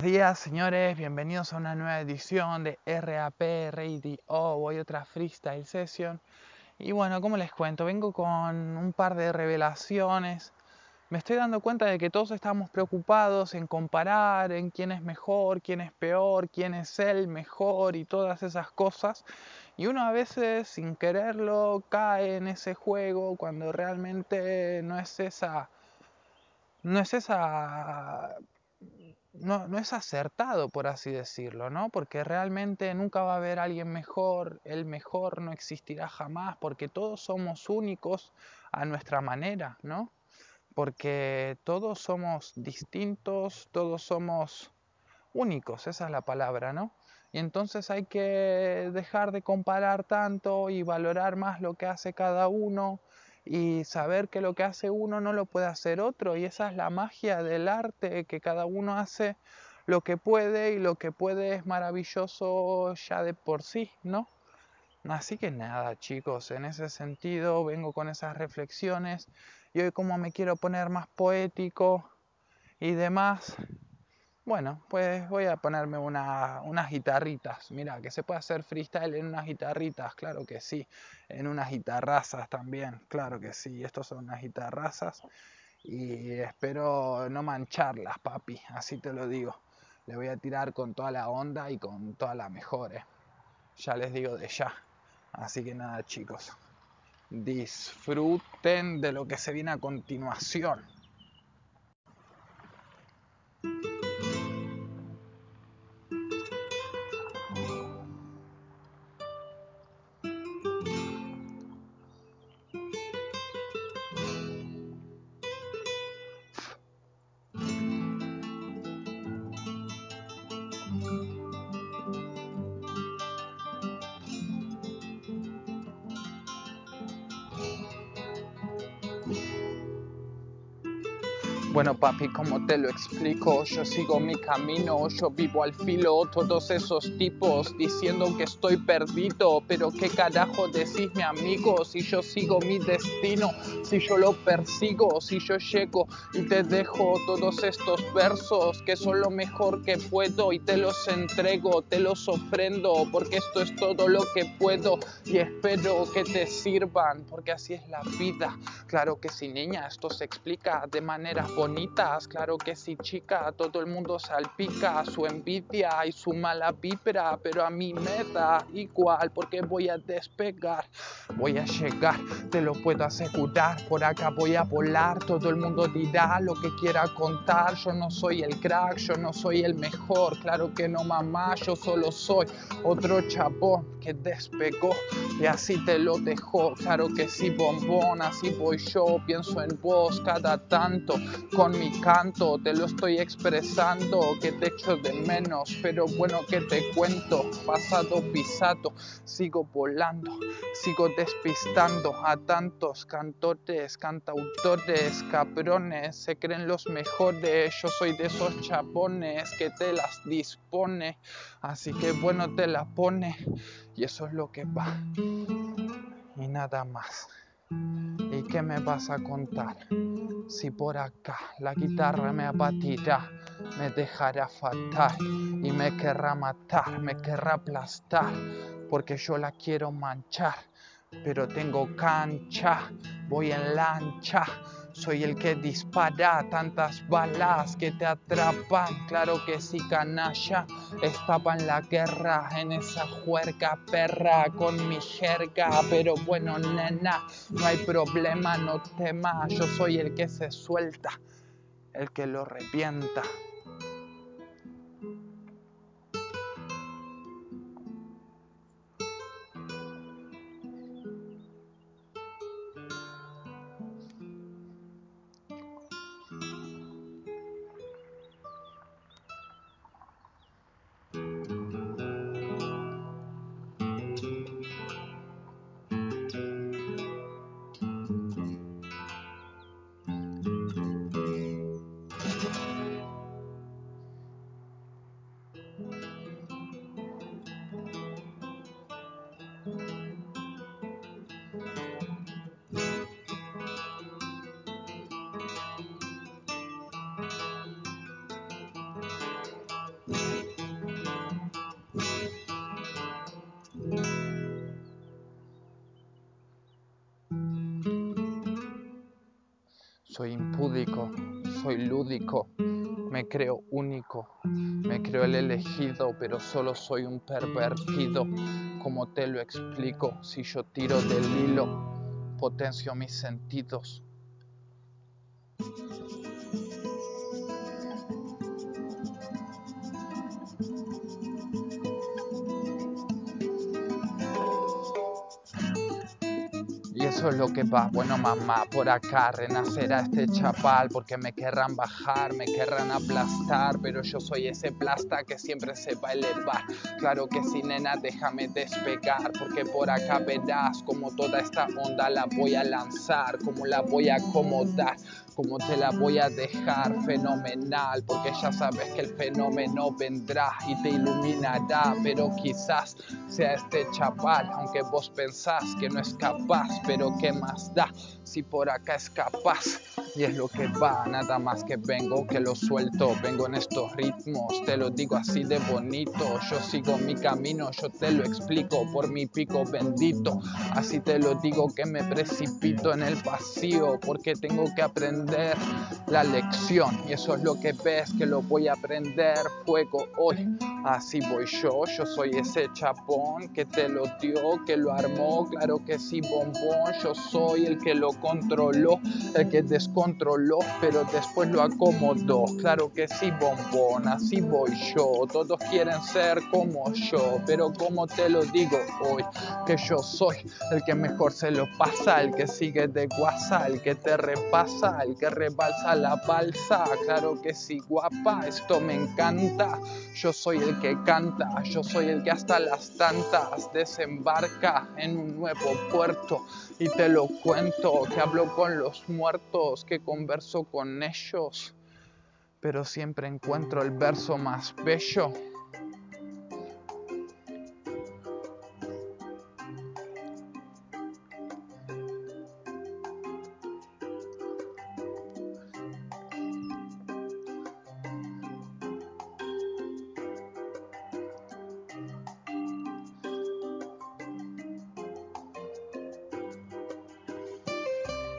Buenos días señores, bienvenidos a una nueva edición de RAP Radio, hoy otra freestyle session. Y bueno, como les cuento, vengo con un par de revelaciones. Me estoy dando cuenta de que todos estamos preocupados en comparar en quién es mejor, quién es peor, quién es el mejor y todas esas cosas. Y uno a veces sin quererlo cae en ese juego cuando realmente no es esa no es esa no, no, es acertado, por así decirlo, ¿no? Porque realmente nunca va a haber alguien mejor, el mejor no existirá jamás, porque todos somos únicos a nuestra manera, ¿no? Porque todos somos distintos, todos somos únicos, esa es la palabra, ¿no? Y entonces hay que dejar de comparar tanto y valorar más lo que hace cada uno y saber que lo que hace uno no lo puede hacer otro y esa es la magia del arte, que cada uno hace lo que puede y lo que puede es maravilloso ya de por sí, ¿no? Así que nada, chicos, en ese sentido vengo con esas reflexiones y hoy como me quiero poner más poético y demás, bueno, pues voy a ponerme unas guitarritas. Mira, que se puede hacer freestyle en unas guitarritas, claro que sí. En unas guitarrazas también, claro que sí. Estos son unas guitarrazas y espero no mancharlas, papi, así te lo digo. Le voy a tirar con toda la onda y con toda la mejor, ¿eh? Ya les digo de ya. Así que nada, chicos. Disfruten de lo que se viene a continuación. Bueno, papi, como te lo explico, yo sigo mi camino, yo vivo al filo, todos esos tipos diciendo que estoy perdido, pero qué carajo decís mi amigo, si yo sigo mi destino, si yo lo persigo, si yo llego y te dejo todos estos versos que son lo mejor que puedo y te los entrego, te los ofrendo, porque esto es todo lo que puedo y espero que te sirvan, porque así es la vida. Claro que sí, niña, esto se explica de manera bonitas, claro que sí, chica, todo el mundo salpica su envidia y su mala vibra, pero a mí me da igual porque voy a despegar, voy a llegar, te lo puedo asegurar, por acá voy a volar, todo el mundo dirá lo que quiera contar, yo no soy el crack, yo no soy el mejor, claro que no mamá, yo solo soy otro chabón que despegó y así te lo dejó, claro que sí, bombón, así voy yo, pienso en vos cada tanto, con mi canto te lo estoy expresando que te echo de menos pero bueno que te cuento pasado pisado sigo volando sigo despistando a tantos cantores cantautores cabrones se creen los mejores yo soy de esos chapones que te las dispone así que bueno te la pone y eso es lo que va y nada más ¿Y qué me vas a contar? Si por acá la guitarra me abatirá, me dejará fatal y me querrá matar, me querrá aplastar, porque yo la quiero manchar, pero tengo cancha, voy en lancha soy el que dispara tantas balas que te atrapan. Claro que sí, canalla. Estaba en la guerra, en esa juerga perra con mi jerga. Pero bueno, nena, no hay problema, no temas. Yo soy el que se suelta, el que lo revienta. Soy impúdico, soy lúdico, me creo único, me creo el elegido, pero solo soy un pervertido. Como te lo explico, si yo tiro del hilo, potencio mis sentidos. Eso es lo que va. Bueno, mamá, por acá renacerá este chapal porque me querrán bajar, me querrán aplastar, pero yo soy ese plasta que siempre se va a elevar. Claro que sí, nena, déjame despegar porque por acá verás como toda esta onda la voy a lanzar, como la voy a acomodar como te la voy a dejar fenomenal, porque ya sabes que el fenómeno vendrá y te iluminará, pero quizás sea este chapal, aunque vos pensás que no es capaz, pero qué más da si por acá es capaz y es lo que va, nada más que vengo, que lo suelto, vengo en estos ritmos, te lo digo así de bonito, yo sigo mi camino, yo te lo explico por mi pico bendito, así te lo digo que me precipito en el vacío, porque tengo que aprender la lección y eso es lo que ves que lo voy a aprender fuego hoy. Así voy yo, yo soy ese chapón que te lo dio, que lo armó, claro que sí, bombón, yo soy el que lo controló, el que descontroló controló, pero después lo acomodó. Claro que sí, bombón, así voy yo. Todos quieren ser como yo, pero como te lo digo hoy, que yo soy el que mejor se lo pasa, el que sigue de guasa, el que te repasa, el que rebalsa la balsa. Claro que sí, guapa, esto me encanta. Yo soy el que canta, yo soy el que hasta las tantas desembarca en un nuevo puerto y te lo cuento, que hablo con los muertos, que converso con ellos, pero siempre encuentro el verso más bello.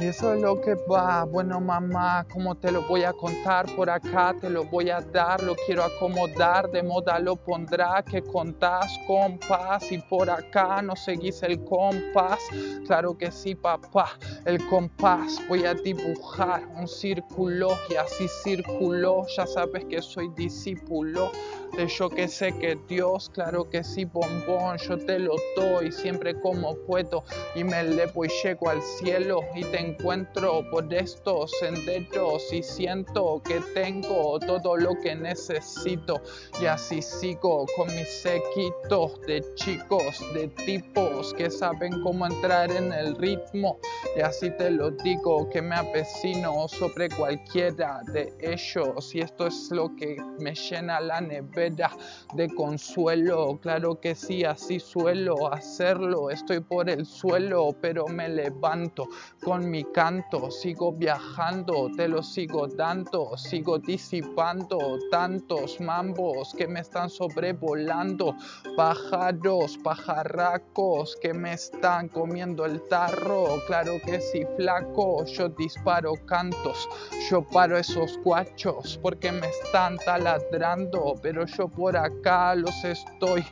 Eso es lo que va. Bueno, mamá, ¿cómo te lo voy a contar? Por acá te lo voy a dar, lo quiero acomodar, de moda lo pondrá, que contás compás y por acá no seguís el compás. Claro que sí, papá, el compás. Voy a dibujar un círculo y así círculo. Ya sabes que soy discípulo de yo que sé que Dios, claro que sí, bombón, yo te lo doy siempre como puedo y me elevo y llego al cielo y te encuentro por estos senderos y siento que tengo todo lo que necesito y así sigo con mis sequitos de chicos, de tipos que saben cómo entrar en el ritmo y así te lo digo que me apesino sobre cualquiera de ellos y esto es lo que me llena la nevera de consuelo, claro que sí, así suelo hacerlo, estoy por el suelo pero me levanto con mi canto, sigo viajando, te lo sigo dando, sigo disipando tantos mambos que me están sobrevolando, pájaros, pajarracos que me están comiendo el tarro, claro que sí, flaco, yo disparo cantos, yo paro esos cuachos porque me están taladrando, pero yo por acá los estoy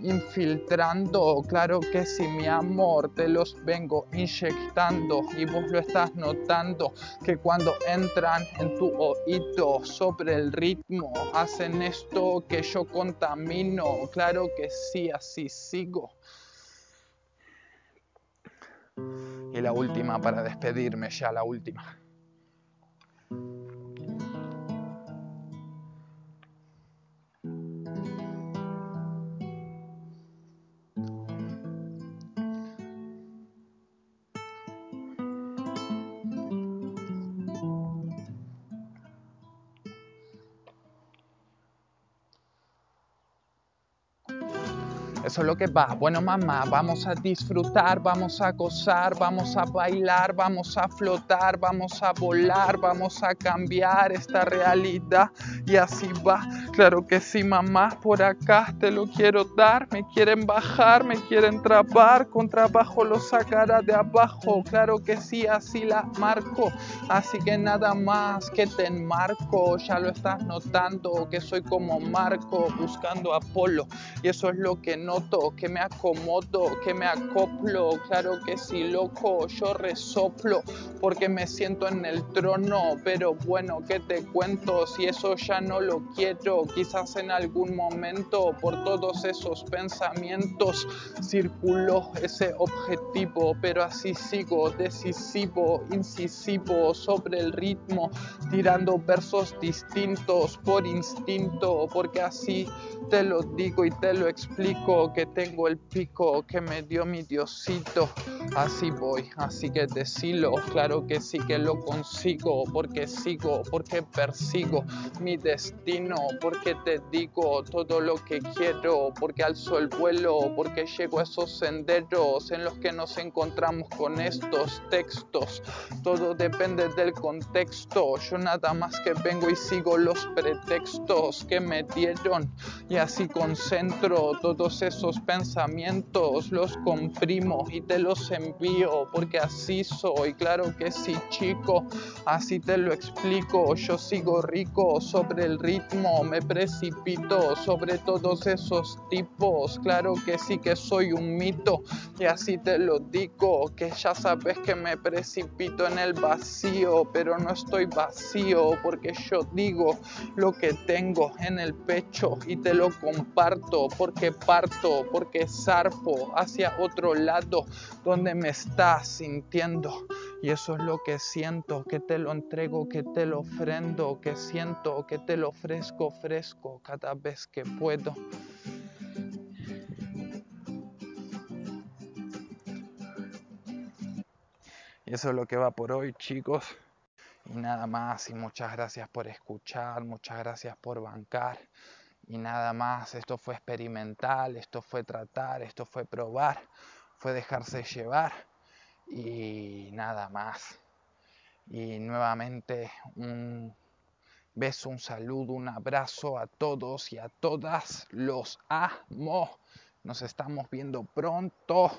infiltrando, claro que sí, mi amor, te los vengo inyectando y vos lo estás notando que cuando entran en tu oído sobre el ritmo hacen esto que yo contamino. Claro que sí, así sigo. Y la última para despedirme, ya la última. Eso es lo que va. Bueno, mamá, vamos a disfrutar, vamos a gozar, vamos a bailar, vamos a flotar, vamos a volar, vamos a cambiar esta realidad y así va. Claro que sí, mamá, por acá te lo quiero dar. Me quieren bajar, me quieren trapar. Con trabajo lo sacará de abajo. Claro que sí, así la marco. Así que nada más que te enmarco. Ya lo estás notando que soy como Marco buscando Apolo. Y eso es lo que noto, que me acomodo, que me acoplo. Claro que sí, loco, yo resoplo porque me siento en el trono. Pero bueno, ¿qué te cuento? Si eso ya no lo quiero quizás en algún momento por todos esos pensamientos circuló ese objetivo, pero así sigo decisivo, incisivo sobre el ritmo, tirando versos distintos por instinto, porque así te lo digo y te lo explico, que tengo el pico que me dio mi diosito, así voy, así que decilo, claro que sí que lo consigo, porque sigo, porque persigo mi destino, porque te digo todo lo que quiero, porque alzo el vuelo, porque llego a esos senderos en los que nos encontramos con estos textos. Todo depende del contexto. Yo nada más que vengo y sigo los pretextos que me dieron y así concentro todos esos pensamientos, los comprimo y te los envío porque así soy. Claro que sí, chico, así te lo explico. Yo sigo rico sobre el ritmo, me precipito sobre todos esos tipos. Claro que sí que soy un mito y así te lo digo, que ya sabes que me precipito en el vacío, pero no estoy vacío porque yo digo lo que tengo en el pecho y te lo comparto porque parto, porque zarpo hacia otro lado donde me estás sintiendo. Y eso es lo que siento, que te lo entrego, que te lo ofrendo, que siento, que te lo ofrezco fresco cada vez que puedo. Y eso es lo que va por hoy, chicos. Y nada más, y muchas gracias por escuchar, muchas gracias por bancar. Y nada más, esto fue experimental, esto fue tratar, esto fue probar, fue dejarse llevar y nada más. Y nuevamente un beso, un saludo, un abrazo a todos y a todas. Los amo. Nos estamos viendo pronto.